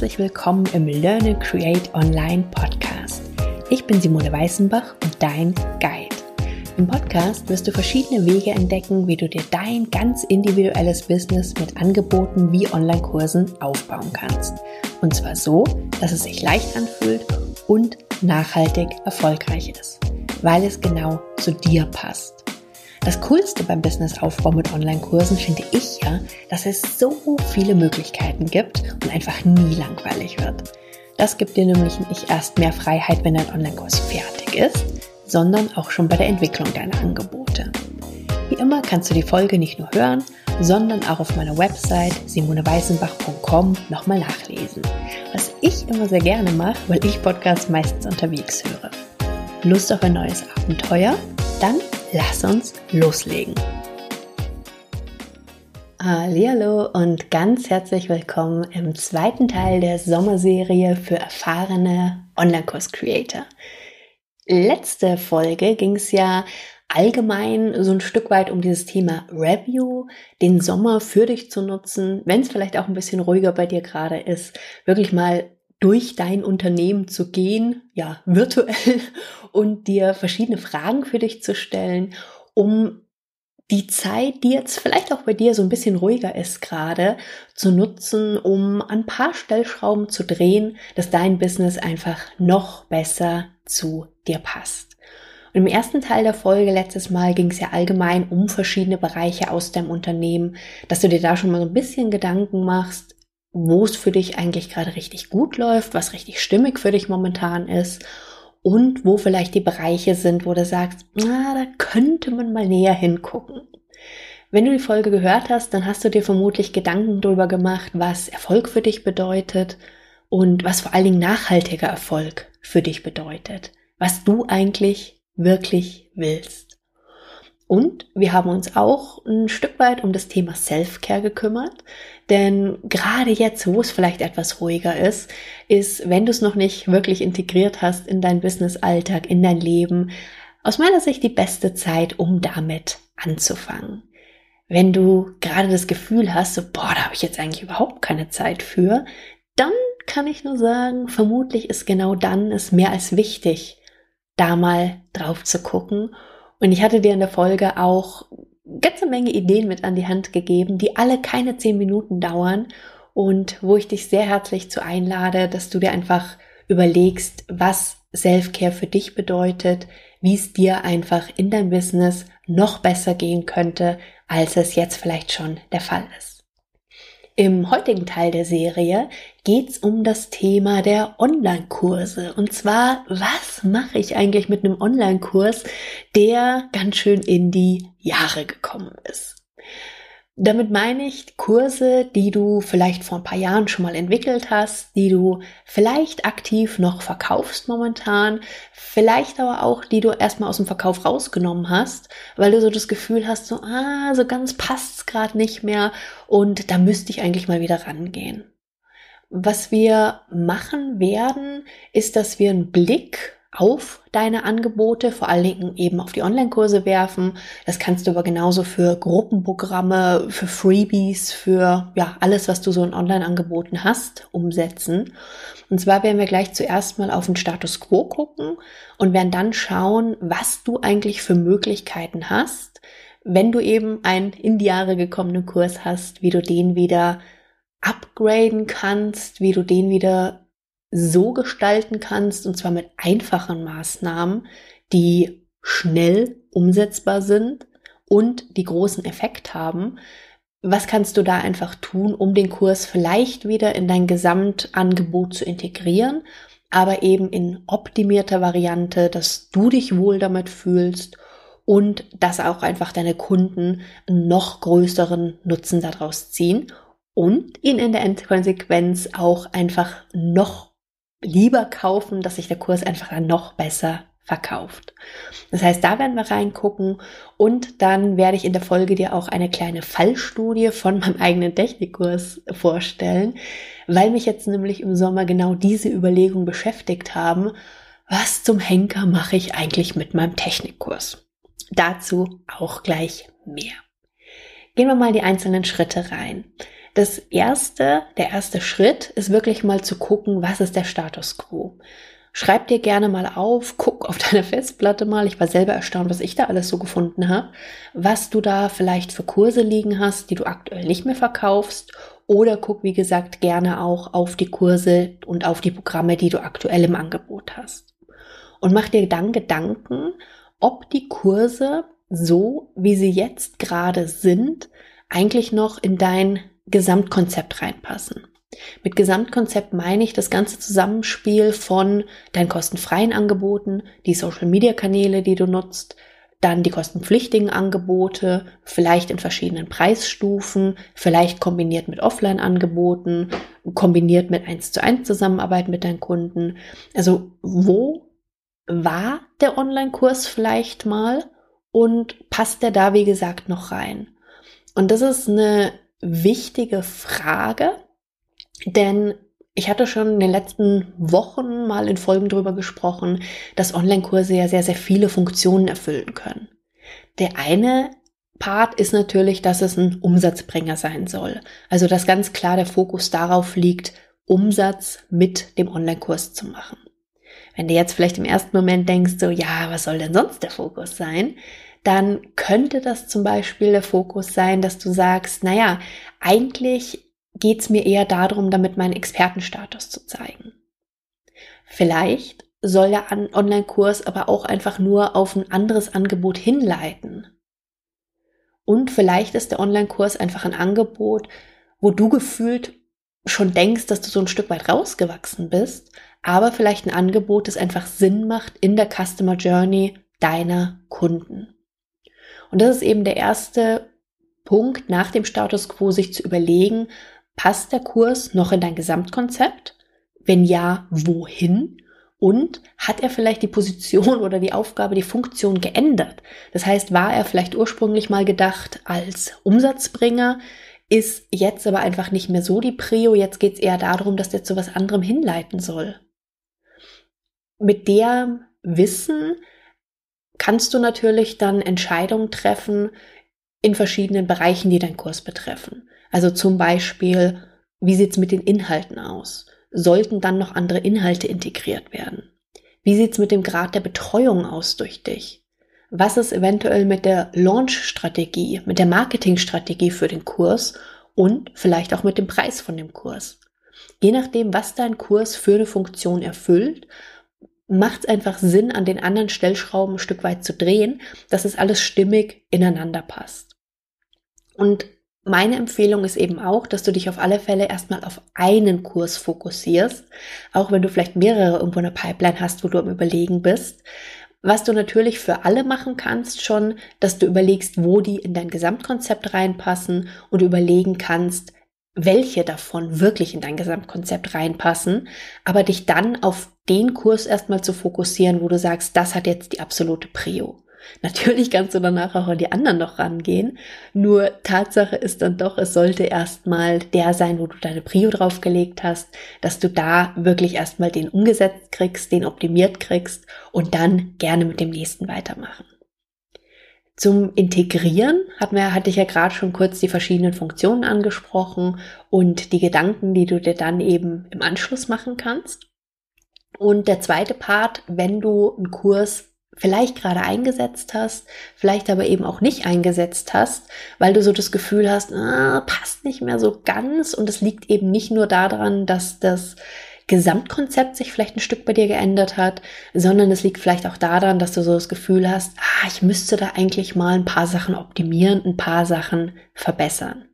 herzlich willkommen im Learn and Create Online Podcast. Ich bin Simone Weißenbach und dein Guide. Im Podcast wirst du verschiedene Wege entdecken, wie du dir dein ganz individuelles Business mit Angeboten wie Online-Kursen aufbauen kannst. Und zwar so, dass es sich leicht anfühlt und nachhaltig erfolgreich ist, weil es genau zu dir passt. Das Coolste beim Businessaufbau mit Online-Kursen finde ich ja, dass es so viele Möglichkeiten gibt und einfach nie langweilig wird. Das gibt dir nämlich nicht erst mehr Freiheit, wenn dein Online-Kurs fertig ist, sondern auch schon bei der Entwicklung deiner Angebote. Wie immer kannst du die Folge nicht nur hören, sondern auch auf meiner Website simoneweißenbach.com nochmal nachlesen. Was ich immer sehr gerne mache, weil ich Podcasts meistens unterwegs höre. Lust auf ein neues Abenteuer? Dann lass uns loslegen. Hallo und ganz herzlich willkommen im zweiten Teil der Sommerserie für erfahrene Online-Kurs-Creator. Letzte Folge ging es ja allgemein so ein Stück weit um dieses Thema Review, den Sommer für dich zu nutzen, wenn es vielleicht auch ein bisschen ruhiger bei dir gerade ist, wirklich mal durch dein Unternehmen zu gehen, ja, virtuell und dir verschiedene Fragen für dich zu stellen, um die Zeit, die jetzt vielleicht auch bei dir so ein bisschen ruhiger ist gerade, zu nutzen, um ein paar Stellschrauben zu drehen, dass dein Business einfach noch besser zu dir passt. Und im ersten Teil der Folge letztes Mal ging es ja allgemein um verschiedene Bereiche aus deinem Unternehmen, dass du dir da schon mal so ein bisschen Gedanken machst, wo es für dich eigentlich gerade richtig gut läuft, was richtig stimmig für dich momentan ist und wo vielleicht die Bereiche sind, wo du sagst, na, da könnte man mal näher hingucken. Wenn du die Folge gehört hast, dann hast du dir vermutlich Gedanken darüber gemacht, was Erfolg für dich bedeutet und was vor allen Dingen nachhaltiger Erfolg für dich bedeutet, was du eigentlich wirklich willst. Und wir haben uns auch ein Stück weit um das Thema Self-Care gekümmert. Denn gerade jetzt, wo es vielleicht etwas ruhiger ist, ist, wenn du es noch nicht wirklich integriert hast in dein Business-Alltag, in dein Leben, aus meiner Sicht die beste Zeit, um damit anzufangen. Wenn du gerade das Gefühl hast, so, boah, da habe ich jetzt eigentlich überhaupt keine Zeit für, dann kann ich nur sagen, vermutlich ist genau dann es mehr als wichtig, da mal drauf zu gucken und ich hatte dir in der Folge auch ganze Menge Ideen mit an die Hand gegeben, die alle keine zehn Minuten dauern und wo ich dich sehr herzlich zu einlade, dass du dir einfach überlegst, was Self-Care für dich bedeutet, wie es dir einfach in deinem Business noch besser gehen könnte, als es jetzt vielleicht schon der Fall ist. Im heutigen Teil der Serie geht's um das Thema der Online-Kurse. Und zwar, was mache ich eigentlich mit einem Online-Kurs, der ganz schön in die Jahre gekommen ist? Damit meine ich Kurse, die du vielleicht vor ein paar Jahren schon mal entwickelt hast, die du vielleicht aktiv noch verkaufst momentan, vielleicht aber auch, die du erstmal aus dem Verkauf rausgenommen hast, weil du so das Gefühl hast, so, ah, so ganz passt's gerade nicht mehr und da müsste ich eigentlich mal wieder rangehen. Was wir machen werden, ist, dass wir einen Blick auf deine Angebote, vor allen Dingen eben auf die Online-Kurse werfen. Das kannst du aber genauso für Gruppenprogramme, für Freebies, für ja alles, was du so in Online-Angeboten hast, umsetzen. Und zwar werden wir gleich zuerst mal auf den Status Quo gucken und werden dann schauen, was du eigentlich für Möglichkeiten hast, wenn du eben einen in die Jahre gekommenen Kurs hast, wie du den wieder upgraden kannst, wie du den wieder so gestalten kannst, und zwar mit einfachen Maßnahmen, die schnell umsetzbar sind und die großen Effekt haben. Was kannst du da einfach tun, um den Kurs vielleicht wieder in dein Gesamtangebot zu integrieren, aber eben in optimierter Variante, dass du dich wohl damit fühlst und dass auch einfach deine Kunden noch größeren Nutzen daraus ziehen und ihn in der Endkonsequenz auch einfach noch lieber kaufen, dass sich der Kurs einfach dann noch besser verkauft. Das heißt, da werden wir reingucken und dann werde ich in der Folge dir auch eine kleine Fallstudie von meinem eigenen Technikkurs vorstellen, weil mich jetzt nämlich im Sommer genau diese Überlegung beschäftigt haben, was zum Henker mache ich eigentlich mit meinem Technikkurs? Dazu auch gleich mehr. Gehen wir mal die einzelnen Schritte rein. Das erste, der erste Schritt ist wirklich mal zu gucken, was ist der Status quo. Schreib dir gerne mal auf, guck auf deine Festplatte mal. Ich war selber erstaunt, was ich da alles so gefunden habe. Was du da vielleicht für Kurse liegen hast, die du aktuell nicht mehr verkaufst. Oder guck, wie gesagt, gerne auch auf die Kurse und auf die Programme, die du aktuell im Angebot hast. Und mach dir dann Gedanken, ob die Kurse so, wie sie jetzt gerade sind, eigentlich noch in dein Gesamtkonzept reinpassen. Mit Gesamtkonzept meine ich das ganze Zusammenspiel von deinen kostenfreien Angeboten, die Social-Media-Kanäle, die du nutzt, dann die kostenpflichtigen Angebote, vielleicht in verschiedenen Preisstufen, vielleicht kombiniert mit Offline-Angeboten, kombiniert mit 1 zu 1 Zusammenarbeit mit deinen Kunden. Also wo war der Online-Kurs vielleicht mal und passt der da, wie gesagt, noch rein? Und das ist eine wichtige Frage, denn ich hatte schon in den letzten Wochen mal in Folgen darüber gesprochen, dass Online-Kurse ja sehr, sehr viele Funktionen erfüllen können. Der eine Part ist natürlich, dass es ein Umsatzbringer sein soll. Also dass ganz klar der Fokus darauf liegt, Umsatz mit dem Online-Kurs zu machen. Wenn du jetzt vielleicht im ersten Moment denkst, so, ja, was soll denn sonst der Fokus sein? Dann könnte das zum Beispiel der Fokus sein, dass du sagst, naja, eigentlich geht es mir eher darum, damit meinen Expertenstatus zu zeigen. Vielleicht soll der Online-Kurs aber auch einfach nur auf ein anderes Angebot hinleiten. Und vielleicht ist der Online-Kurs einfach ein Angebot, wo du gefühlt schon denkst, dass du so ein Stück weit rausgewachsen bist, aber vielleicht ein Angebot, das einfach Sinn macht in der Customer Journey deiner Kunden. Und das ist eben der erste Punkt nach dem Status quo, sich zu überlegen, Passt der Kurs noch in dein Gesamtkonzept? Wenn ja, wohin? Und hat er vielleicht die Position oder die Aufgabe, die Funktion geändert? Das heißt, war er vielleicht ursprünglich mal gedacht als Umsatzbringer, ist jetzt aber einfach nicht mehr so die Prio. Jetzt geht es eher darum, dass der zu was anderem hinleiten soll. Mit der Wissen kannst du natürlich dann Entscheidungen treffen in verschiedenen Bereichen, die deinen Kurs betreffen. Also zum Beispiel, wie sieht's mit den Inhalten aus? Sollten dann noch andere Inhalte integriert werden? Wie sieht's mit dem Grad der Betreuung aus durch dich? Was ist eventuell mit der Launch-Strategie, mit der Marketing-Strategie für den Kurs und vielleicht auch mit dem Preis von dem Kurs? Je nachdem, was dein Kurs für eine Funktion erfüllt, macht es einfach Sinn, an den anderen Stellschrauben ein Stück weit zu drehen, dass es alles stimmig ineinander passt. Und meine Empfehlung ist eben auch, dass du dich auf alle Fälle erstmal auf einen Kurs fokussierst, auch wenn du vielleicht mehrere irgendwo in der Pipeline hast, wo du am Überlegen bist. Was du natürlich für alle machen kannst schon, dass du überlegst, wo die in dein Gesamtkonzept reinpassen und überlegen kannst, welche davon wirklich in dein Gesamtkonzept reinpassen, aber dich dann auf den Kurs erstmal zu fokussieren, wo du sagst, das hat jetzt die absolute Prio. Natürlich kannst du danach auch an die anderen noch rangehen. Nur Tatsache ist dann doch, es sollte erstmal der sein, wo du deine Prio draufgelegt hast, dass du da wirklich erstmal den umgesetzt kriegst, den optimiert kriegst und dann gerne mit dem nächsten weitermachen. Zum Integrieren hatten wir, hatte ich ja gerade schon kurz die verschiedenen Funktionen angesprochen und die Gedanken, die du dir dann eben im Anschluss machen kannst. Und der zweite Part, wenn du einen Kurs vielleicht gerade eingesetzt hast, vielleicht aber eben auch nicht eingesetzt hast, weil du so das Gefühl hast, ah, passt nicht mehr so ganz und es liegt eben nicht nur daran, dass das Gesamtkonzept sich vielleicht ein Stück bei dir geändert hat, sondern es liegt vielleicht auch daran, dass du so das Gefühl hast, ah, ich müsste da eigentlich mal ein paar Sachen optimieren, ein paar Sachen verbessern.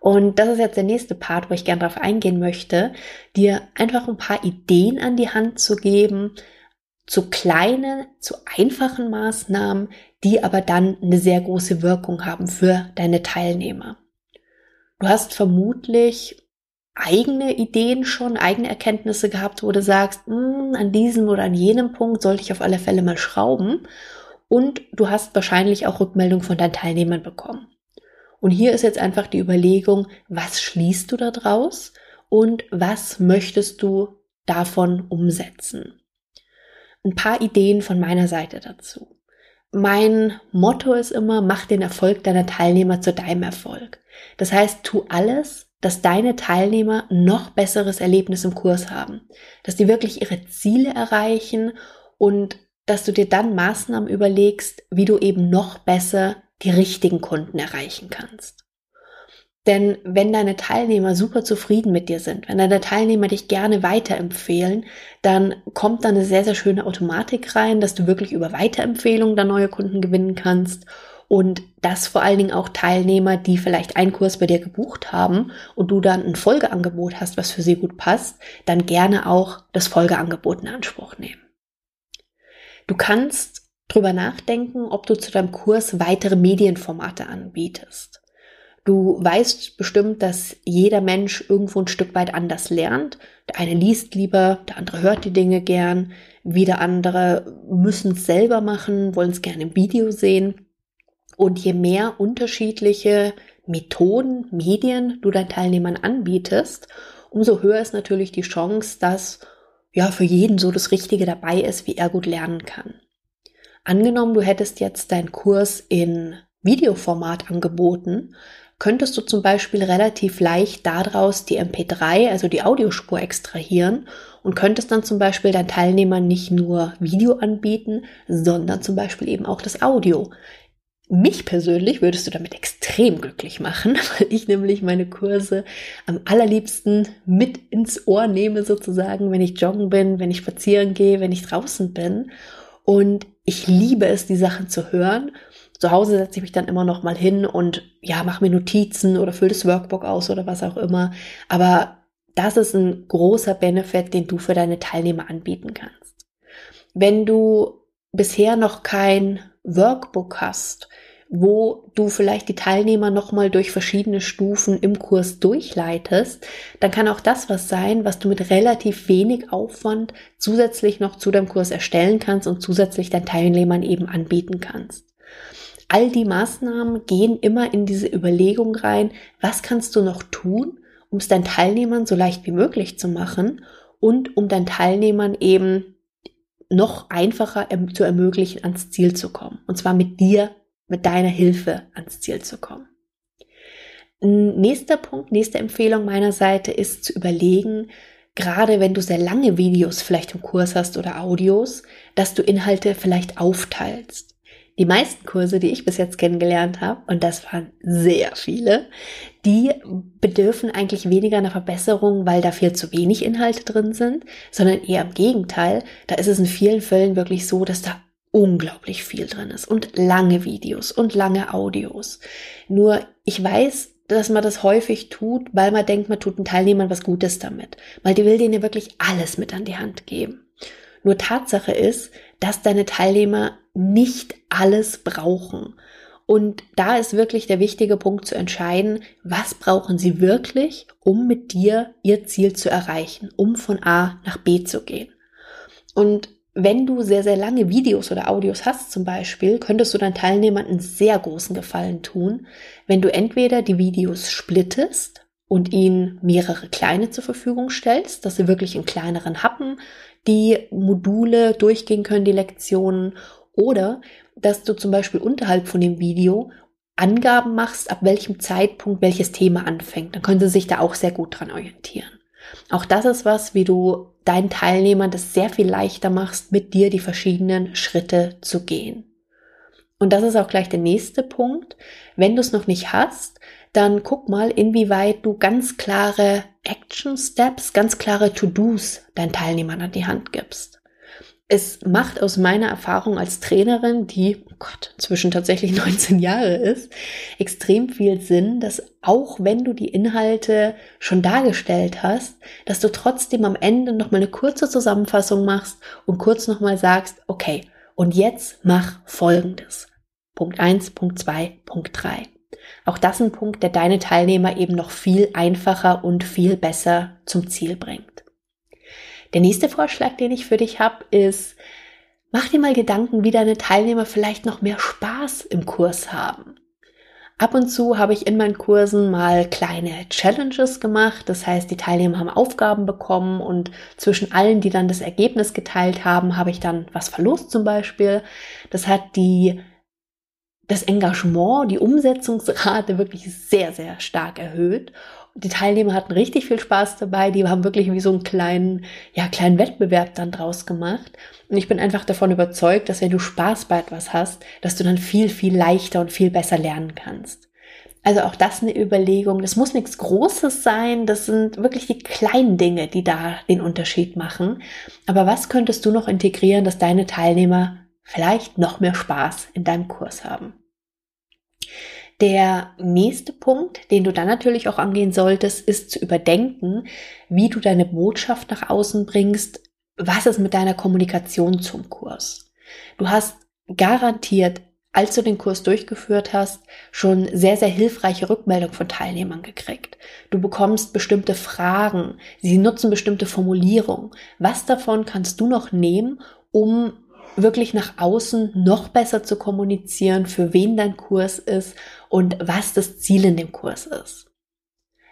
Und das ist jetzt der nächste Part, wo ich gerne darauf eingehen möchte, dir einfach ein paar Ideen an die Hand zu geben, zu kleinen, zu einfachen Maßnahmen, die aber dann eine sehr große Wirkung haben für deine Teilnehmer. Du hast vermutlich eigene Ideen schon, eigene Erkenntnisse gehabt, wo du sagst, hm, an diesem oder an jenem Punkt sollte ich auf alle Fälle mal schrauben. Und du hast wahrscheinlich auch Rückmeldung von deinen Teilnehmern bekommen. Und hier ist jetzt einfach die Überlegung, was schließt du da draus und was möchtest du davon umsetzen? ein paar Ideen von meiner Seite dazu. Mein Motto ist immer, mach den Erfolg deiner Teilnehmer zu deinem Erfolg. Das heißt, tu alles, dass deine Teilnehmer noch besseres Erlebnis im Kurs haben, dass die wirklich ihre Ziele erreichen und dass du dir dann Maßnahmen überlegst, wie du eben noch besser die richtigen Kunden erreichen kannst. Denn wenn deine Teilnehmer super zufrieden mit dir sind, wenn deine Teilnehmer dich gerne weiterempfehlen, dann kommt da eine sehr, sehr schöne Automatik rein, dass du wirklich über Weiterempfehlungen da neue Kunden gewinnen kannst und dass vor allen Dingen auch Teilnehmer, die vielleicht einen Kurs bei dir gebucht haben und du dann ein Folgeangebot hast, was für sie gut passt, dann gerne auch das Folgeangebot in Anspruch nehmen. Du kannst drüber nachdenken, ob du zu deinem Kurs weitere Medienformate anbietest. Du weißt bestimmt, dass jeder Mensch irgendwo ein Stück weit anders lernt. Der eine liest lieber, der andere hört die Dinge gern, wieder andere müssen es selber machen, wollen es gerne im Video sehen. Und je mehr unterschiedliche Methoden, Medien du deinen Teilnehmern anbietest, umso höher ist natürlich die Chance, dass ja für jeden so das Richtige dabei ist, wie er gut lernen kann. Angenommen, du hättest jetzt deinen Kurs in Videoformat angeboten, könntest du zum Beispiel relativ leicht daraus die MP3, also die Audiospur extrahieren und könntest dann zum Beispiel deinen Teilnehmern nicht nur Video anbieten, sondern zum Beispiel eben auch das Audio. Mich persönlich würdest du damit extrem glücklich machen, weil ich nämlich meine Kurse am allerliebsten mit ins Ohr nehme sozusagen, wenn ich joggen bin, wenn ich spazieren gehe, wenn ich draußen bin. Und ich liebe es, die Sachen zu hören. Zu Hause setze ich mich dann immer noch mal hin und ja, mache mir Notizen oder fülle das Workbook aus oder was auch immer. Aber das ist ein großer Benefit, den du für deine Teilnehmer anbieten kannst. Wenn du bisher noch kein Workbook hast, wo du vielleicht die Teilnehmer nochmal durch verschiedene Stufen im Kurs durchleitest, dann kann auch das was sein, was du mit relativ wenig Aufwand zusätzlich noch zu deinem Kurs erstellen kannst und zusätzlich deinen Teilnehmern eben anbieten kannst. All die Maßnahmen gehen immer in diese Überlegung rein, was kannst du noch tun, um es deinen Teilnehmern so leicht wie möglich zu machen und um deinen Teilnehmern eben noch einfacher zu ermöglichen, ans Ziel zu kommen. Und zwar mit dir, mit deiner Hilfe ans Ziel zu kommen. Nächster Punkt, nächste Empfehlung meiner Seite ist zu überlegen, gerade wenn du sehr lange Videos vielleicht im Kurs hast oder Audios, dass du Inhalte vielleicht aufteilst. Die meisten Kurse, die ich bis jetzt kennengelernt habe, und das waren sehr viele, die bedürfen eigentlich weniger einer Verbesserung, weil da viel zu wenig Inhalte drin sind, sondern eher im Gegenteil. Da ist es in vielen Fällen wirklich so, dass da unglaublich viel drin ist und lange Videos und lange Audios. Nur ich weiß, dass man das häufig tut, weil man denkt, man tut den Teilnehmern was Gutes damit. Weil die will denen ja wirklich alles mit an die Hand geben. Nur Tatsache ist, dass deine Teilnehmer nicht alles brauchen. Und da ist wirklich der wichtige Punkt zu entscheiden, was brauchen sie wirklich, um mit dir ihr Ziel zu erreichen, um von A nach B zu gehen. Und wenn du sehr, sehr lange Videos oder Audios hast zum Beispiel, könntest du deinen Teilnehmern einen sehr großen Gefallen tun, wenn du entweder die Videos splittest und ihnen mehrere kleine zur Verfügung stellst, dass sie wirklich in kleineren Happen die Module durchgehen können, die Lektionen, oder dass du zum Beispiel unterhalb von dem Video Angaben machst, ab welchem Zeitpunkt welches Thema anfängt. Dann können sie sich da auch sehr gut dran orientieren. Auch das ist was, wie du deinen Teilnehmern das sehr viel leichter machst, mit dir die verschiedenen Schritte zu gehen. Und das ist auch gleich der nächste Punkt. Wenn du es noch nicht hast, dann guck mal, inwieweit du ganz klare Action Steps, ganz klare To-Dos deinen Teilnehmern an die Hand gibst. Es macht aus meiner Erfahrung als Trainerin, die, oh Gott, inzwischen tatsächlich 19 Jahre ist, extrem viel Sinn, dass auch wenn du die Inhalte schon dargestellt hast, dass du trotzdem am Ende nochmal eine kurze Zusammenfassung machst und kurz nochmal sagst, okay, und jetzt mach Folgendes. Punkt eins, Punkt zwei, Punkt drei. Auch das ein Punkt, der deine Teilnehmer eben noch viel einfacher und viel besser zum Ziel bringt. Der nächste Vorschlag, den ich für dich habe, ist, mach dir mal Gedanken, wie deine Teilnehmer vielleicht noch mehr Spaß im Kurs haben. Ab und zu habe ich in meinen Kursen mal kleine Challenges gemacht. Das heißt, die Teilnehmer haben Aufgaben bekommen und zwischen allen, die dann das Ergebnis geteilt haben, habe ich dann was verlost zum Beispiel. Das hat die das Engagement, die Umsetzungsrate wirklich sehr, sehr stark erhöht. Die Teilnehmer hatten richtig viel Spaß dabei. Die haben wirklich wie so einen kleinen, ja, kleinen Wettbewerb dann draus gemacht. Und ich bin einfach davon überzeugt, dass wenn du Spaß bei etwas hast, dass du dann viel, viel leichter und viel besser lernen kannst. Also auch das eine Überlegung. Das muss nichts Großes sein. Das sind wirklich die kleinen Dinge, die da den Unterschied machen. Aber was könntest du noch integrieren, dass deine Teilnehmer vielleicht noch mehr Spaß in deinem Kurs haben. Der nächste Punkt, den du dann natürlich auch angehen solltest, ist zu überdenken, wie du deine Botschaft nach außen bringst. Was ist mit deiner Kommunikation zum Kurs? Du hast garantiert, als du den Kurs durchgeführt hast, schon sehr, sehr hilfreiche Rückmeldung von Teilnehmern gekriegt. Du bekommst bestimmte Fragen, sie nutzen bestimmte Formulierungen. Was davon kannst du noch nehmen, um wirklich nach außen noch besser zu kommunizieren, für wen dein Kurs ist und was das Ziel in dem Kurs ist.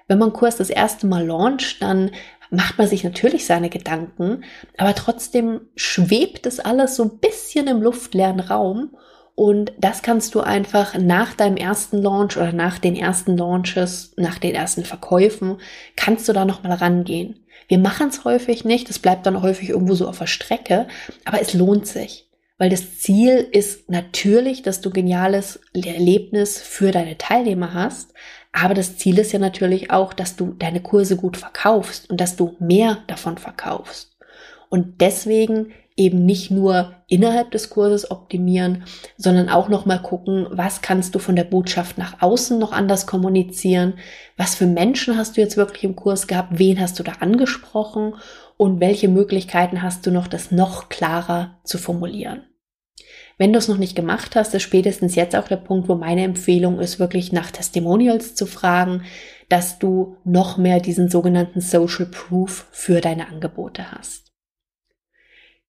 Wenn man Kurs das erste Mal launcht, dann macht man sich natürlich seine Gedanken, aber trotzdem schwebt es alles so ein bisschen im luftleeren Raum und das kannst du einfach nach deinem ersten Launch oder nach den ersten Launches, nach den ersten Verkäufen, kannst du da nochmal rangehen. Wir machen es häufig nicht, es bleibt dann häufig irgendwo so auf der Strecke, aber es lohnt sich. Weil das Ziel ist natürlich, dass du geniales Erlebnis für deine Teilnehmer hast. Aber das Ziel ist ja natürlich auch, dass du deine Kurse gut verkaufst und dass du mehr davon verkaufst. Und deswegen eben nicht nur innerhalb des Kurses optimieren, sondern auch noch mal gucken, was kannst du von der Botschaft nach außen noch anders kommunizieren? Was für Menschen hast du jetzt wirklich im Kurs gehabt? Wen hast du da angesprochen? Und welche Möglichkeiten hast du noch, das noch klarer zu formulieren? Wenn du es noch nicht gemacht hast, ist spätestens jetzt auch der Punkt, wo meine Empfehlung ist, wirklich nach Testimonials zu fragen, dass du noch mehr diesen sogenannten Social Proof für deine Angebote hast.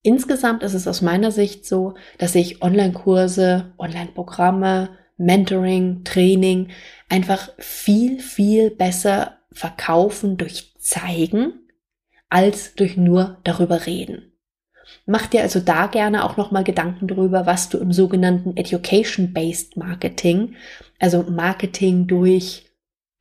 Insgesamt ist es aus meiner Sicht so, dass ich Online-Kurse, Online-Programme, Mentoring, Training einfach viel, viel besser verkaufen durch zeigen als durch nur darüber reden. Mach dir also da gerne auch nochmal Gedanken darüber, was du im sogenannten Education-Based Marketing, also Marketing durch,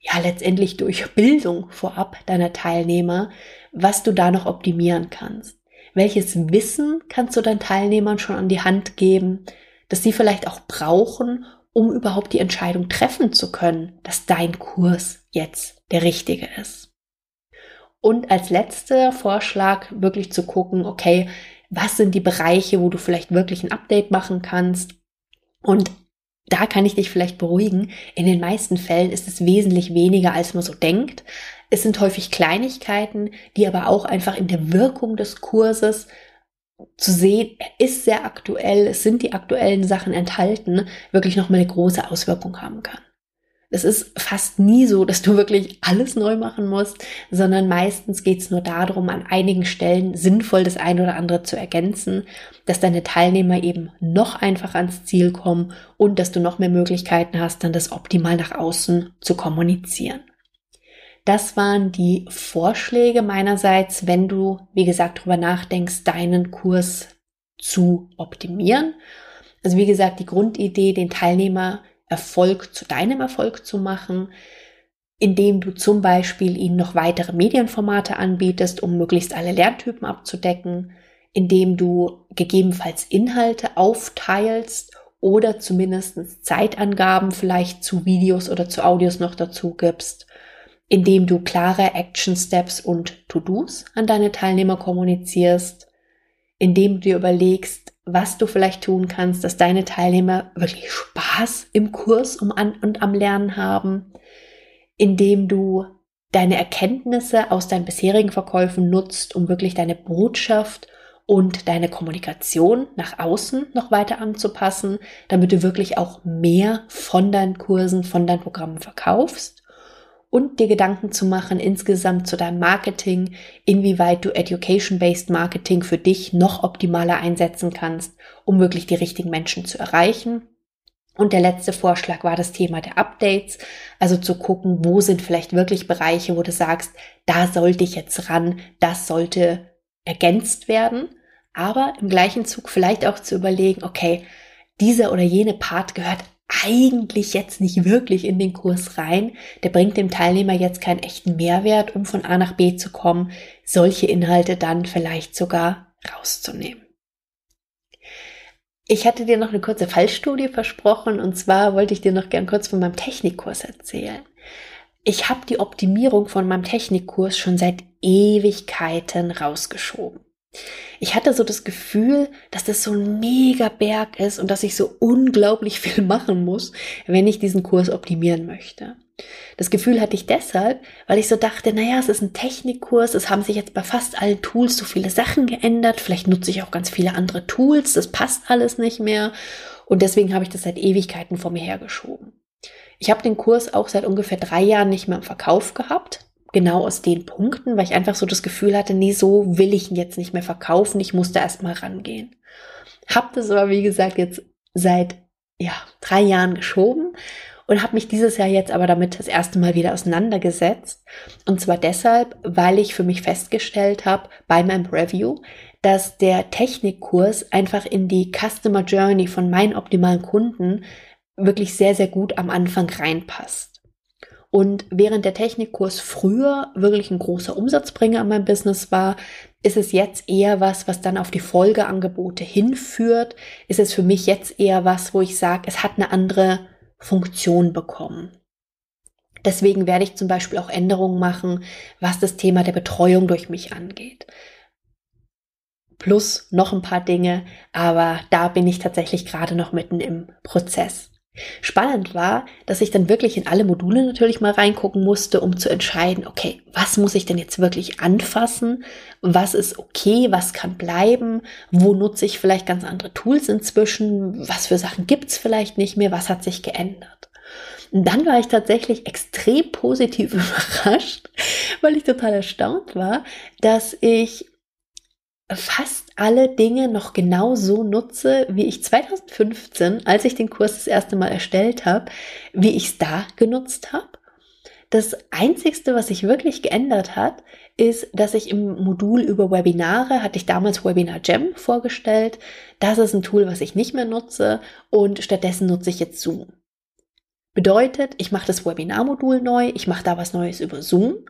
ja, letztendlich durch Bildung vorab deiner Teilnehmer, was du da noch optimieren kannst. Welches Wissen kannst du deinen Teilnehmern schon an die Hand geben, dass sie vielleicht auch brauchen, um überhaupt die Entscheidung treffen zu können, dass dein Kurs jetzt der richtige ist? Und als letzter Vorschlag wirklich zu gucken, okay, was sind die Bereiche, wo du vielleicht wirklich ein Update machen kannst? Und da kann ich dich vielleicht beruhigen. In den meisten Fällen ist es wesentlich weniger, als man so denkt. Es sind häufig Kleinigkeiten, die aber auch einfach in der Wirkung des Kurses zu sehen, er ist sehr aktuell, es sind die aktuellen Sachen enthalten, wirklich nochmal eine große Auswirkung haben kann. Es ist fast nie so, dass du wirklich alles neu machen musst, sondern meistens geht es nur darum, an einigen Stellen sinnvoll das eine oder andere zu ergänzen, dass deine Teilnehmer eben noch einfacher ans Ziel kommen und dass du noch mehr Möglichkeiten hast, dann das optimal nach außen zu kommunizieren. Das waren die Vorschläge meinerseits, wenn du, wie gesagt, darüber nachdenkst, deinen Kurs zu optimieren. Also wie gesagt, die Grundidee, den Teilnehmer Erfolg zu deinem Erfolg zu machen, indem du zum Beispiel ihnen noch weitere Medienformate anbietest, um möglichst alle Lerntypen abzudecken, indem du gegebenenfalls Inhalte aufteilst oder zumindest Zeitangaben vielleicht zu Videos oder zu Audios noch dazu gibst, indem du klare Action Steps und To-Dos an deine Teilnehmer kommunizierst, indem du dir überlegst, was du vielleicht tun kannst, dass deine Teilnehmer wirklich Spaß im Kurs um an und am Lernen haben, indem du deine Erkenntnisse aus deinen bisherigen Verkäufen nutzt, um wirklich deine Botschaft und deine Kommunikation nach außen noch weiter anzupassen, damit du wirklich auch mehr von deinen Kursen, von deinen Programmen verkaufst und dir Gedanken zu machen insgesamt zu deinem Marketing, inwieweit du Education-Based Marketing für dich noch optimaler einsetzen kannst, um wirklich die richtigen Menschen zu erreichen. Und der letzte Vorschlag war das Thema der Updates, also zu gucken, wo sind vielleicht wirklich Bereiche, wo du sagst, da sollte ich jetzt ran, das sollte ergänzt werden, aber im gleichen Zug vielleicht auch zu überlegen, okay, dieser oder jene Part gehört eigentlich jetzt nicht wirklich in den Kurs rein. Der bringt dem Teilnehmer jetzt keinen echten Mehrwert, um von A nach B zu kommen, solche Inhalte dann vielleicht sogar rauszunehmen. Ich hatte dir noch eine kurze Fallstudie versprochen und zwar wollte ich dir noch gern kurz von meinem Technikkurs erzählen. Ich habe die Optimierung von meinem Technikkurs schon seit Ewigkeiten rausgeschoben. Ich hatte so das Gefühl, dass das so ein mega Berg ist und dass ich so unglaublich viel machen muss, wenn ich diesen Kurs optimieren möchte. Das Gefühl hatte ich deshalb, weil ich so dachte, naja, es ist ein Technikkurs, es haben sich jetzt bei fast allen Tools so viele Sachen geändert, vielleicht nutze ich auch ganz viele andere Tools, das passt alles nicht mehr und deswegen habe ich das seit Ewigkeiten vor mir hergeschoben. Ich habe den Kurs auch seit ungefähr drei Jahren nicht mehr im Verkauf gehabt, genau aus den Punkten, weil ich einfach so das Gefühl hatte, nee, so will ich ihn jetzt nicht mehr verkaufen, ich musste erst mal rangehen. Hab das aber, wie gesagt, jetzt seit ja, drei Jahren geschoben und habe mich dieses Jahr jetzt aber damit das erste Mal wieder auseinandergesetzt. Und zwar deshalb, weil ich für mich festgestellt habe bei meinem Review, dass der Technikkurs einfach in die Customer Journey von meinen optimalen Kunden wirklich sehr, sehr gut am Anfang reinpasst. Und während der Technikkurs früher wirklich ein großer Umsatzbringer in meinem Business war, ist es jetzt eher was, was dann auf die Folgeangebote hinführt? Ist es für mich jetzt eher was, wo ich sage, es hat eine andere Funktion bekommen? Deswegen werde ich zum Beispiel auch Änderungen machen, was das Thema der Betreuung durch mich angeht. Plus noch ein paar Dinge, aber da bin ich tatsächlich gerade noch mitten im Prozess. Spannend war, dass ich dann wirklich in alle Module natürlich mal reingucken musste, um zu entscheiden, okay, was muss ich denn jetzt wirklich anfassen? Was ist okay? Was kann bleiben? Wo nutze ich vielleicht ganz andere Tools inzwischen? Was für Sachen gibt's vielleicht nicht mehr? Was hat sich geändert? Und dann war ich tatsächlich extrem positiv überrascht, weil ich total erstaunt war, dass ich fast alle Dinge noch genau so nutze, wie ich 2015, als ich den Kurs das erste Mal erstellt habe, wie ich es da genutzt habe. Das Einzigste, was sich wirklich geändert hat, ist, dass ich im Modul über Webinare, hatte ich damals Webinar Gem vorgestellt. Das ist ein Tool, was ich nicht mehr nutze und stattdessen nutze ich jetzt Zoom. Bedeutet, ich mache das Webinar-Modul neu, ich mache da was Neues über Zoom,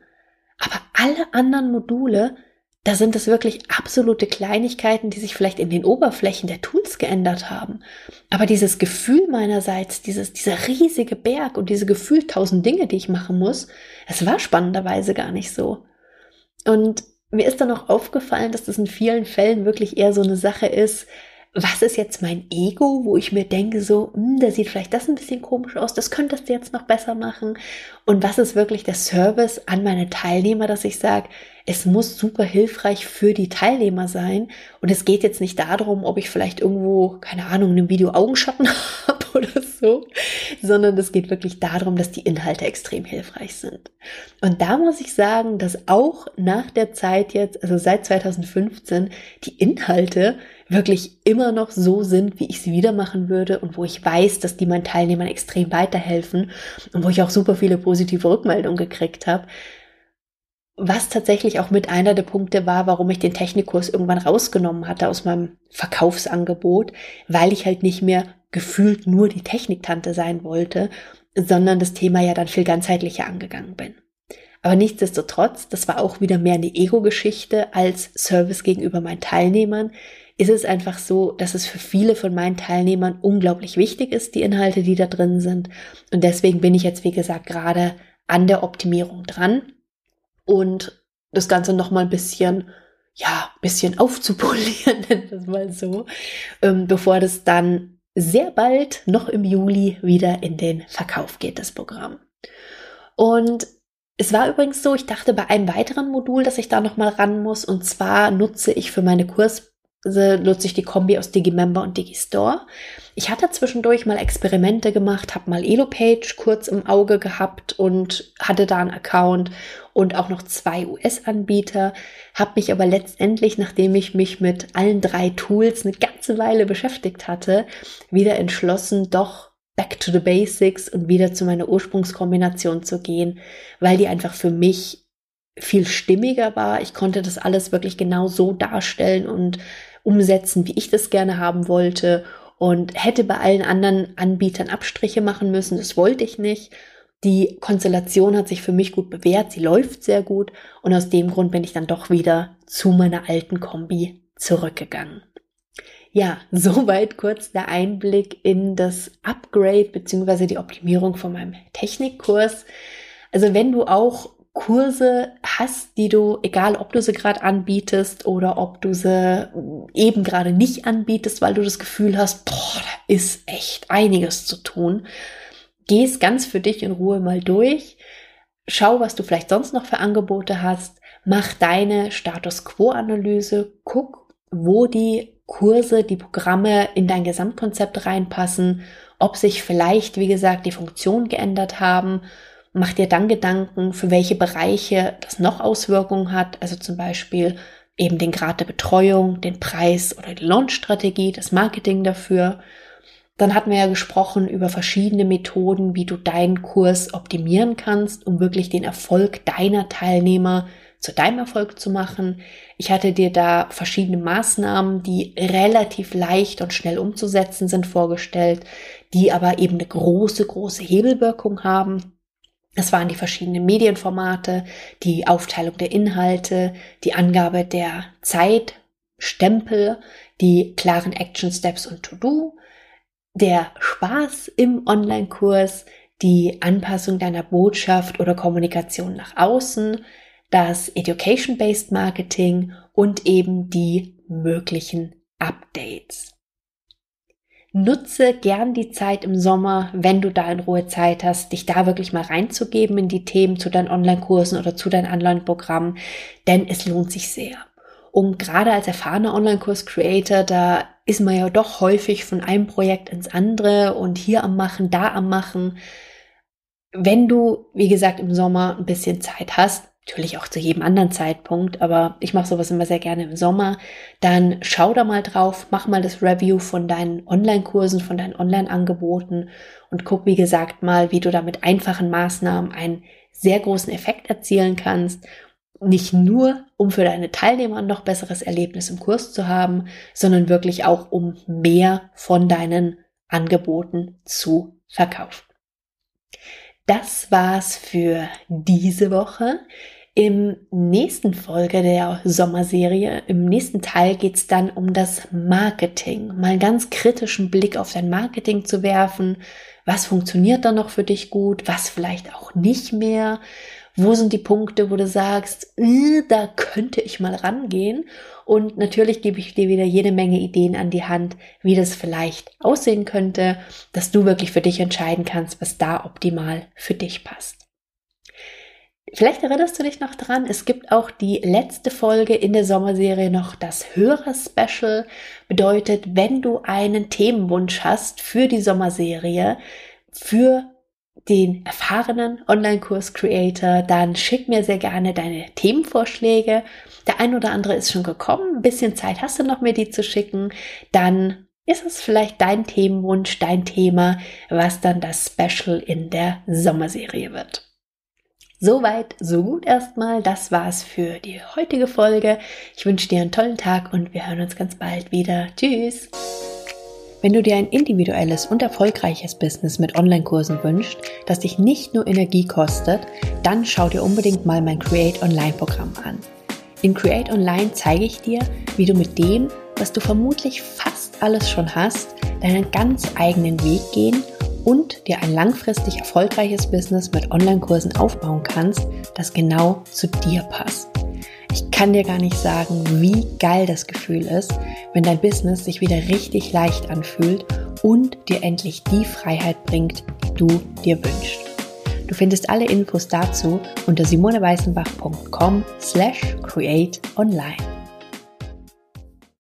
aber alle anderen Module da sind es wirklich absolute Kleinigkeiten, die sich vielleicht in den Oberflächen der Tools geändert haben. Aber dieses Gefühl meinerseits, dieses, dieser riesige Berg und diese gefühlt tausend Dinge, die ich machen muss, es war spannenderweise gar nicht so. Und mir ist dann auch aufgefallen, dass das in vielen Fällen wirklich eher so eine Sache ist, was ist jetzt mein Ego, wo ich mir denke, so, hm, da sieht vielleicht das ein bisschen komisch aus, das könntest du jetzt noch besser machen. Und was ist wirklich der Service an meine Teilnehmer, dass ich sage, es muss super hilfreich für die Teilnehmer sein. Und es geht jetzt nicht darum, ob ich vielleicht irgendwo, keine Ahnung, in einem Video Augenschatten habe oder so, sondern es geht wirklich darum, dass die Inhalte extrem hilfreich sind. Und da muss ich sagen, dass auch nach der Zeit jetzt, also seit 2015, die Inhalte wirklich immer noch so sind, wie ich sie wieder machen würde und wo ich weiß, dass die meinen Teilnehmern extrem weiterhelfen und wo ich auch super viele positive Rückmeldungen gekriegt habe. Was tatsächlich auch mit einer der Punkte war, warum ich den Technikkurs irgendwann rausgenommen hatte aus meinem Verkaufsangebot, weil ich halt nicht mehr gefühlt nur die Techniktante sein wollte, sondern das Thema ja dann viel ganzheitlicher angegangen bin. Aber nichtsdestotrotz, das war auch wieder mehr eine Ego-Geschichte als Service gegenüber meinen Teilnehmern, ist es einfach so, dass es für viele von meinen Teilnehmern unglaublich wichtig ist, die Inhalte, die da drin sind. Und deswegen bin ich jetzt, wie gesagt, gerade an der Optimierung dran und das Ganze nochmal ein bisschen, ja, bisschen aufzupolieren, nennen wir es mal so, ähm, bevor das dann sehr bald, noch im Juli, wieder in den Verkauf geht, das Programm. Und es war übrigens so, ich dachte bei einem weiteren Modul, dass ich da nochmal ran muss. Und zwar nutze ich für meine Kurs nutze ich die Kombi aus Digimember und Digistore. Ich hatte zwischendurch mal Experimente gemacht, habe mal Elopage kurz im Auge gehabt und hatte da einen Account und auch noch zwei US-Anbieter, habe mich aber letztendlich, nachdem ich mich mit allen drei Tools eine ganze Weile beschäftigt hatte, wieder entschlossen, doch back to the basics und wieder zu meiner Ursprungskombination zu gehen, weil die einfach für mich viel stimmiger war. Ich konnte das alles wirklich genau so darstellen und umsetzen, wie ich das gerne haben wollte. und hätte bei allen anderen Anbietern Abstriche machen müssen. Das wollte ich nicht. Die Konstellation hat sich für mich gut bewährt. Sie läuft sehr gut. Und aus dem Grund bin ich dann doch wieder zu meiner alten Kombi zurückgegangen. Ja, soweit kurz der Einblick in das Upgrade bzw. die Optimierung von meinem Technikkurs. Also wenn du auch Kurse hast, die du, egal ob du sie gerade anbietest oder ob du sie eben gerade nicht anbietest, weil du das Gefühl hast, boah, da ist echt einiges zu tun, geh es ganz für dich in Ruhe mal durch. Schau, was du vielleicht sonst noch für Angebote hast. Mach deine Status Quo-Analyse. Guck, wo die Kurse, die Programme in dein Gesamtkonzept reinpassen, ob sich vielleicht, wie gesagt, die Funktionen geändert haben Mach dir dann Gedanken, für welche Bereiche das noch Auswirkungen hat, also zum Beispiel eben den Grad der Betreuung, den Preis oder die Launchstrategie, das Marketing dafür. Dann hatten wir ja gesprochen über verschiedene Methoden, wie du deinen Kurs optimieren kannst, um wirklich den Erfolg deiner Teilnehmer zu deinem Erfolg zu machen. Ich hatte dir da verschiedene Maßnahmen, die relativ leicht und schnell umzusetzen sind, vorgestellt, die aber eben eine große, große Hebelwirkung haben. Es waren die verschiedenen Medienformate, die Aufteilung der Inhalte, die Angabe der Zeitstempel, die klaren Action Steps und To-Do, der Spaß im Online-Kurs, die Anpassung deiner Botschaft oder Kommunikation nach außen, das Education-Based Marketing und eben die möglichen Updates. Nutze gern die Zeit im Sommer, wenn du da in Ruhe Zeit hast, dich da wirklich mal reinzugeben in die Themen zu deinen Online-Kursen oder zu deinen Online-Programmen, denn es lohnt sich sehr. Und gerade als erfahrener Online-Kurs-Creator, da ist man ja doch häufig von einem Projekt ins andere und hier am Machen, da am Machen. Wenn du, wie gesagt, im Sommer ein bisschen Zeit hast, natürlich auch zu jedem anderen Zeitpunkt, aber ich mache sowas immer sehr gerne im Sommer, dann schau da mal drauf, mach mal das Review von deinen Online-Kursen, von deinen Online-Angeboten und guck, wie gesagt, mal, wie du da mit einfachen Maßnahmen einen sehr großen Effekt erzielen kannst. Nicht nur, um für deine Teilnehmer ein noch besseres Erlebnis im Kurs zu haben, sondern wirklich auch, um mehr von deinen Angeboten zu verkaufen. Das war's für diese Woche. Im nächsten Folge der Sommerserie, im nächsten Teil geht's dann um das Marketing. Mal einen ganz kritischen Blick auf dein Marketing zu werfen. Was funktioniert da noch für dich gut? Was vielleicht auch nicht mehr? Wo sind die Punkte, wo du sagst, äh, da könnte ich mal rangehen? Und natürlich gebe ich dir wieder jede Menge Ideen an die Hand, wie das vielleicht aussehen könnte, dass du wirklich für dich entscheiden kannst, was da optimal für dich passt. Vielleicht erinnerst du dich noch dran, es gibt auch die letzte Folge in der Sommerserie noch das Hörer-Special. Bedeutet, wenn du einen Themenwunsch hast für die Sommerserie, für den erfahrenen Online-Kurs-Creator, dann schick mir sehr gerne deine Themenvorschläge. Der ein oder andere ist schon gekommen, ein bisschen Zeit hast du noch, mir die zu schicken. Dann ist es vielleicht dein Themenwunsch, dein Thema, was dann das Special in der Sommerserie wird. Soweit, so gut erstmal. Das war's für die heutige Folge. Ich wünsche dir einen tollen Tag und wir hören uns ganz bald wieder. Tschüss! Wenn du dir ein individuelles und erfolgreiches Business mit Online-Kursen wünschst, das dich nicht nur Energie kostet, dann schau dir unbedingt mal mein Create Online-Programm an. In Create Online zeige ich dir, wie du mit dem, was du vermutlich fast alles schon hast, deinen ganz eigenen Weg gehen und dir ein langfristig erfolgreiches Business mit Online-Kursen aufbauen kannst, das genau zu dir passt. Ich kann dir gar nicht sagen, wie geil das Gefühl ist, wenn dein Business sich wieder richtig leicht anfühlt und dir endlich die Freiheit bringt, die du dir wünschst. Du findest alle Infos dazu unter simoneweißenbach.com slash create online.